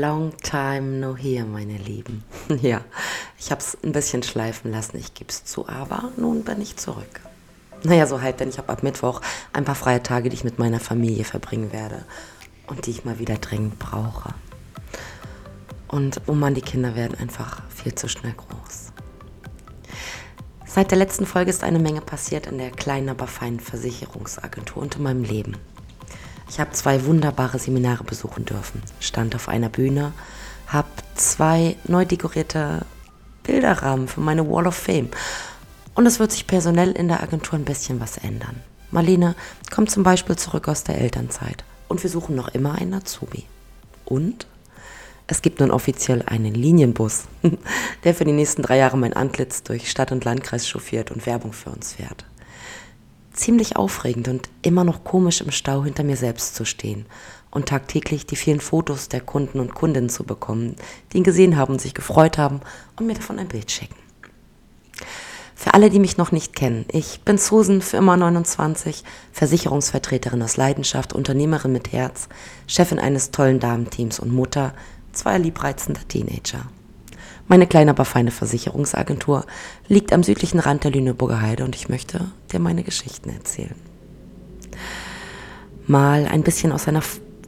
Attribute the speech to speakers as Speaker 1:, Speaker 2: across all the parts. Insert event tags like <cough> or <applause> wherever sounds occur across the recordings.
Speaker 1: Long time no here, meine Lieben. <laughs> Ja, ich habe es ein bisschen schleifen lassen, ich gebe es zu, aber nun bin ich zurück. Naja, so halb, denn ich habe ab Mittwoch ein paar freie Tage, die ich mit meiner Familie verbringen werde und die ich mal wieder dringend brauche. Und oh Mann, die Kinder werden einfach viel zu schnell groß. Seit der letzten Folge ist eine Menge passiert in der kleinen, aber feinen Versicherungsagentur und in meinem Leben. Ich habe zwei wunderbare Seminare besuchen dürfen, stand auf einer Bühne, habe zwei neu dekorierte Bilderrahmen für meine Wall of Fame. Und es wird sich personell in der Agentur ein bisschen was ändern. Marlene kommt zum Beispiel zurück aus der Elternzeit und wir suchen noch immer einen Azubi. Und es gibt nun offiziell einen Linienbus, <laughs> der für die nächsten drei Jahre mein Antlitz durch Stadt und Landkreis chauffiert und Werbung für uns fährt ziemlich aufregend und immer noch komisch im Stau hinter mir selbst zu stehen und tagtäglich die vielen Fotos der Kunden und Kundinnen zu bekommen, die ihn gesehen haben sich gefreut haben und mir davon ein Bild schicken. Für alle, die mich noch nicht kennen, ich bin Susan, für immer 29, Versicherungsvertreterin aus Leidenschaft, Unternehmerin mit Herz, Chefin eines tollen Damenteams und Mutter zweier liebreizender Teenager. Meine kleine, aber feine Versicherungsagentur liegt am südlichen Rand der Lüneburger Heide und ich möchte dir meine Geschichten erzählen. Mal ein bisschen aus seiner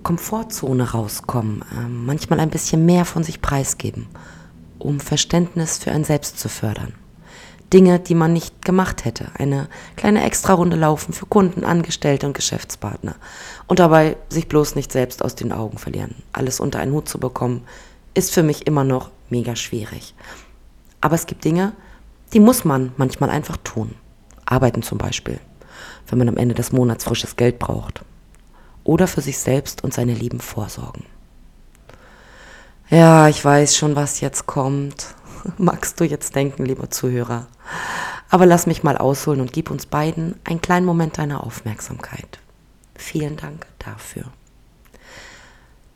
Speaker 1: Komfortzone rauskommen, äh, manchmal ein bisschen mehr von sich preisgeben, um Verständnis für ein Selbst zu fördern. Dinge, die man nicht gemacht hätte. Eine kleine Extrarunde laufen für Kunden, Angestellte und Geschäftspartner. Und dabei sich bloß nicht selbst aus den Augen verlieren. Alles unter einen Hut zu bekommen, ist für mich immer noch mega schwierig. Aber es gibt Dinge, die muss man manchmal einfach tun. Arbeiten zum Beispiel, wenn man am Ende des Monats frisches Geld braucht. Oder für sich selbst und seine Lieben vorsorgen. Ja, ich weiß schon, was jetzt kommt. <laughs> Magst du jetzt denken, lieber Zuhörer? Aber lass mich mal ausholen und gib uns beiden einen kleinen Moment deiner Aufmerksamkeit. Vielen Dank dafür.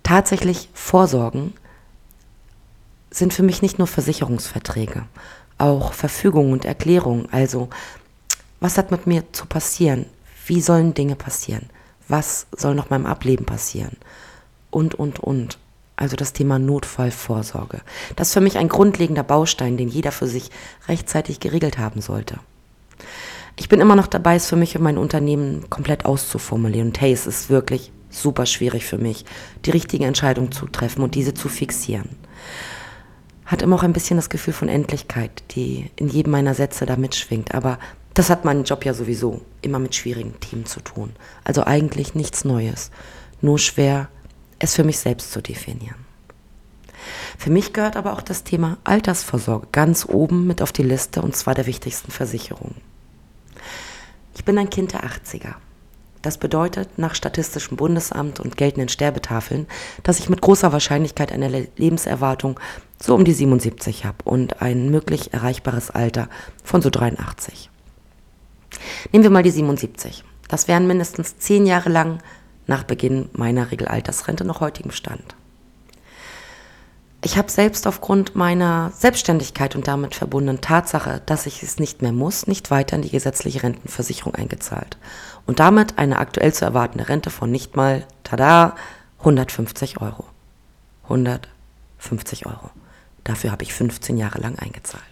Speaker 1: Tatsächlich Vorsorgen sind für mich nicht nur Versicherungsverträge, auch Verfügungen und Erklärungen. Also, was hat mit mir zu passieren? Wie sollen Dinge passieren? Was soll noch meinem Ableben passieren? Und, und, und. Also das Thema Notfallvorsorge. Das ist für mich ein grundlegender Baustein, den jeder für sich rechtzeitig geregelt haben sollte. Ich bin immer noch dabei, es für mich und mein Unternehmen komplett auszuformulieren. Und hey, es ist wirklich super schwierig für mich, die richtige Entscheidung zu treffen und diese zu fixieren hat immer auch ein bisschen das Gefühl von Endlichkeit, die in jedem meiner Sätze da mitschwingt. Aber das hat mein Job ja sowieso immer mit schwierigen Themen zu tun. Also eigentlich nichts Neues. Nur schwer, es für mich selbst zu definieren. Für mich gehört aber auch das Thema Altersvorsorge ganz oben mit auf die Liste und zwar der wichtigsten Versicherungen. Ich bin ein Kind der 80er. Das bedeutet nach Statistischem Bundesamt und geltenden Sterbetafeln, dass ich mit großer Wahrscheinlichkeit eine Lebenserwartung so um die 77 habe und ein möglich erreichbares Alter von so 83. Nehmen wir mal die 77. Das wären mindestens zehn Jahre lang nach Beginn meiner Regelaltersrente noch heutigem Stand. Ich habe selbst aufgrund meiner Selbstständigkeit und damit verbundenen Tatsache, dass ich es nicht mehr muss, nicht weiter in die gesetzliche Rentenversicherung eingezahlt und damit eine aktuell zu erwartende Rente von nicht mal, tada, 150 Euro. 150 Euro. Dafür habe ich 15 Jahre lang eingezahlt.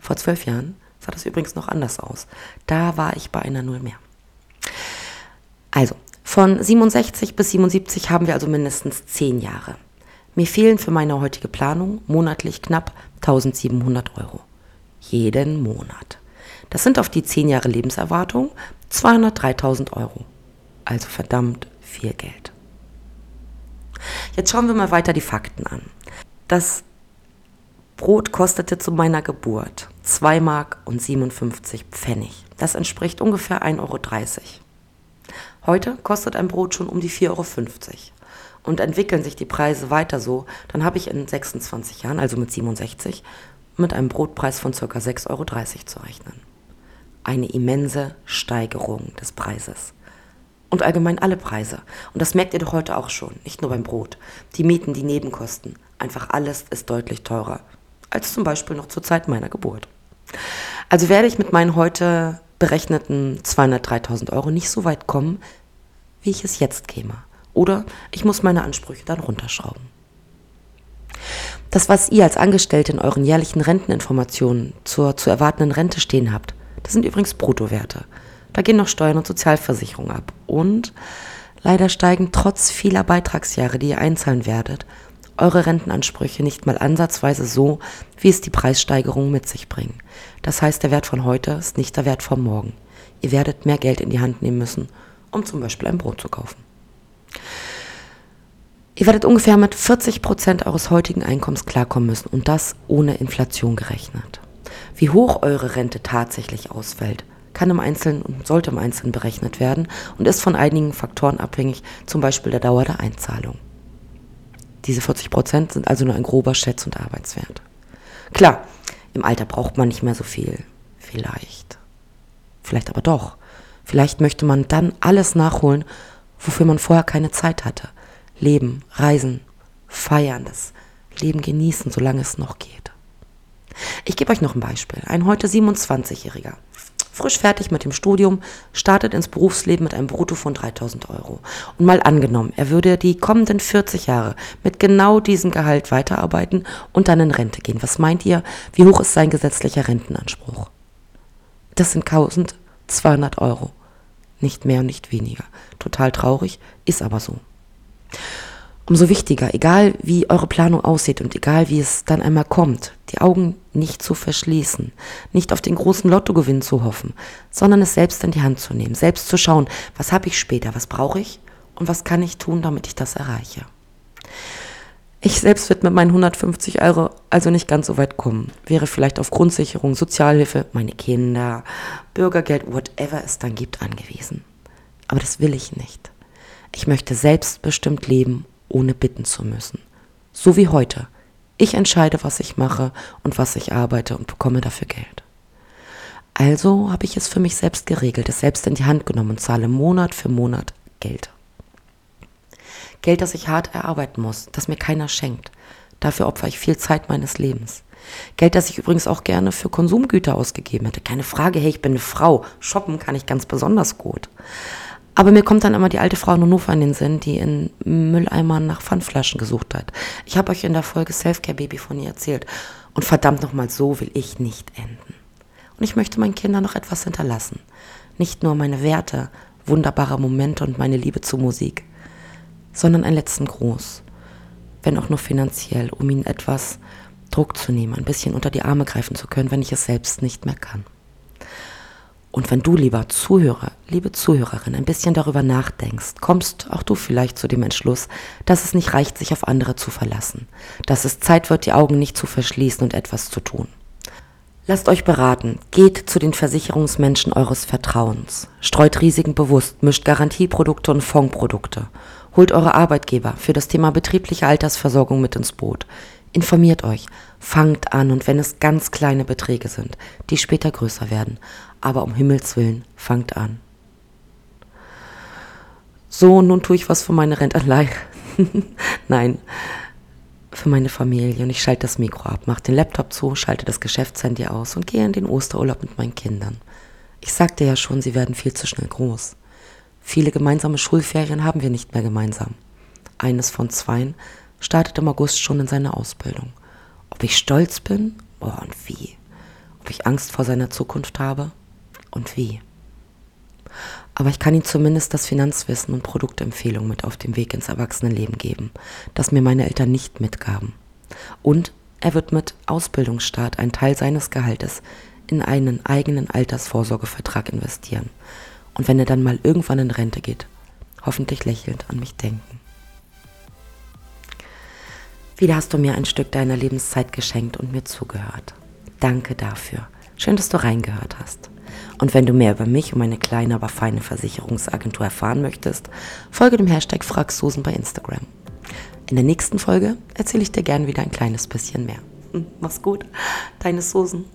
Speaker 1: Vor zwölf Jahren sah das übrigens noch anders aus. Da war ich bei einer Null mehr. Also, von 67 bis 77 haben wir also mindestens 10 Jahre. Mir fehlen für meine heutige Planung monatlich knapp 1700 Euro. Jeden Monat. Das sind auf die 10 Jahre Lebenserwartung 203.000 Euro. Also verdammt viel Geld. Jetzt schauen wir mal weiter die Fakten an. Das Brot kostete zu meiner Geburt 2 Mark und 57 Pfennig. Das entspricht ungefähr 1,30 Euro. Heute kostet ein Brot schon um die 4,50 Euro und entwickeln sich die Preise weiter so, dann habe ich in 26 Jahren, also mit 67, mit einem Brotpreis von ca. 6,30 Euro zu rechnen. Eine immense Steigerung des Preises. Und allgemein alle Preise. Und das merkt ihr doch heute auch schon, nicht nur beim Brot. Die Mieten, die Nebenkosten, einfach alles ist deutlich teurer. Als zum Beispiel noch zur Zeit meiner Geburt. Also werde ich mit meinen heute berechneten 203.000 Euro nicht so weit kommen, wie ich es jetzt käme. Oder ich muss meine Ansprüche dann runterschrauben. Das, was ihr als Angestellte in euren jährlichen Renteninformationen zur zu erwartenden Rente stehen habt, das sind übrigens Bruttowerte. Da gehen noch Steuern und Sozialversicherung ab. Und leider steigen trotz vieler Beitragsjahre, die ihr einzahlen werdet, eure Rentenansprüche nicht mal ansatzweise so, wie es die Preissteigerungen mit sich bringen. Das heißt, der Wert von heute ist nicht der Wert von morgen. Ihr werdet mehr Geld in die Hand nehmen müssen, um zum Beispiel ein Brot zu kaufen. Ihr werdet ungefähr mit 40 Prozent eures heutigen Einkommens klarkommen müssen und das ohne Inflation gerechnet. Wie hoch eure Rente tatsächlich ausfällt, kann im Einzelnen und sollte im Einzelnen berechnet werden und ist von einigen Faktoren abhängig, zum Beispiel der Dauer der Einzahlung. Diese 40 Prozent sind also nur ein grober Schätz- und Arbeitswert. Klar, im Alter braucht man nicht mehr so viel. Vielleicht. Vielleicht aber doch. Vielleicht möchte man dann alles nachholen, wofür man vorher keine Zeit hatte leben, reisen, feiern, das Leben genießen, solange es noch geht. Ich gebe euch noch ein Beispiel. Ein heute 27-Jähriger, frisch fertig mit dem Studium, startet ins Berufsleben mit einem Brutto von 3000 Euro. Und mal angenommen, er würde die kommenden 40 Jahre mit genau diesem Gehalt weiterarbeiten und dann in Rente gehen. Was meint ihr, wie hoch ist sein gesetzlicher Rentenanspruch? Das sind 1200 Euro. Nicht mehr und nicht weniger. Total traurig, ist aber so. Umso wichtiger, egal wie eure Planung aussieht und egal wie es dann einmal kommt, die Augen nicht zu verschließen, nicht auf den großen Lottogewinn zu hoffen, sondern es selbst in die Hand zu nehmen, selbst zu schauen, was habe ich später, was brauche ich und was kann ich tun, damit ich das erreiche. Ich selbst wird mit meinen 150 Euro also nicht ganz so weit kommen. Wäre vielleicht auf Grundsicherung, Sozialhilfe, meine Kinder, Bürgergeld, whatever es dann gibt, angewiesen. Aber das will ich nicht. Ich möchte selbstbestimmt leben, ohne bitten zu müssen. So wie heute. Ich entscheide, was ich mache und was ich arbeite und bekomme dafür Geld. Also habe ich es für mich selbst geregelt, es selbst in die Hand genommen und zahle Monat für Monat Geld. Geld, das ich hart erarbeiten muss, das mir keiner schenkt. Dafür opfere ich viel Zeit meines Lebens. Geld, das ich übrigens auch gerne für Konsumgüter ausgegeben hätte. Keine Frage, hey, ich bin eine Frau. Shoppen kann ich ganz besonders gut. Aber mir kommt dann immer die alte Frau in Hannover in den Sinn, die in Mülleimern nach Pfandflaschen gesucht hat. Ich habe euch in der Folge Selfcare Baby von ihr erzählt. Und verdammt nochmal, so will ich nicht enden. Und ich möchte meinen Kindern noch etwas hinterlassen. Nicht nur meine Werte, wunderbare Momente und meine Liebe zur Musik, sondern einen letzten Gruß. Wenn auch nur finanziell, um ihnen etwas Druck zu nehmen, ein bisschen unter die Arme greifen zu können, wenn ich es selbst nicht mehr kann. Und wenn du, lieber Zuhörer, liebe Zuhörerin, ein bisschen darüber nachdenkst, kommst auch du vielleicht zu dem Entschluss, dass es nicht reicht, sich auf andere zu verlassen, dass es Zeit wird, die Augen nicht zu verschließen und etwas zu tun. Lasst euch beraten, geht zu den Versicherungsmenschen eures Vertrauens, streut Risiken bewusst, mischt Garantieprodukte und Fondprodukte, holt eure Arbeitgeber für das Thema betriebliche Altersversorgung mit ins Boot, informiert euch, fangt an und wenn es ganz kleine Beträge sind, die später größer werden, aber um Himmels willen, fangt an. So, nun tue ich was für meine Rentanleihe. <laughs> Nein, für meine Familie und ich schalte das Mikro ab, mache den Laptop zu, schalte das Geschäftshandy aus und gehe in den Osterurlaub mit meinen Kindern. Ich sagte ja schon, sie werden viel zu schnell groß. Viele gemeinsame Schulferien haben wir nicht mehr gemeinsam. Eines von zweien startet im August schon in seine Ausbildung. Ob ich stolz bin? Oh, und wie? Ob ich Angst vor seiner Zukunft habe? Und wie. Aber ich kann ihm zumindest das Finanzwissen und Produktempfehlungen mit auf dem Weg ins Erwachsenenleben geben, das mir meine Eltern nicht mitgaben. Und er wird mit Ausbildungsstart einen Teil seines Gehaltes in einen eigenen Altersvorsorgevertrag investieren. Und wenn er dann mal irgendwann in Rente geht, hoffentlich lächelnd an mich denken. Wieder hast du mir ein Stück deiner Lebenszeit geschenkt und mir zugehört. Danke dafür. Schön, dass du reingehört hast. Und wenn du mehr über mich und meine kleine, aber feine Versicherungsagentur erfahren möchtest, folge dem Hashtag FragSusan bei Instagram. In der nächsten Folge erzähle ich dir gern wieder ein kleines bisschen mehr. Hm, mach's gut, deine Susan.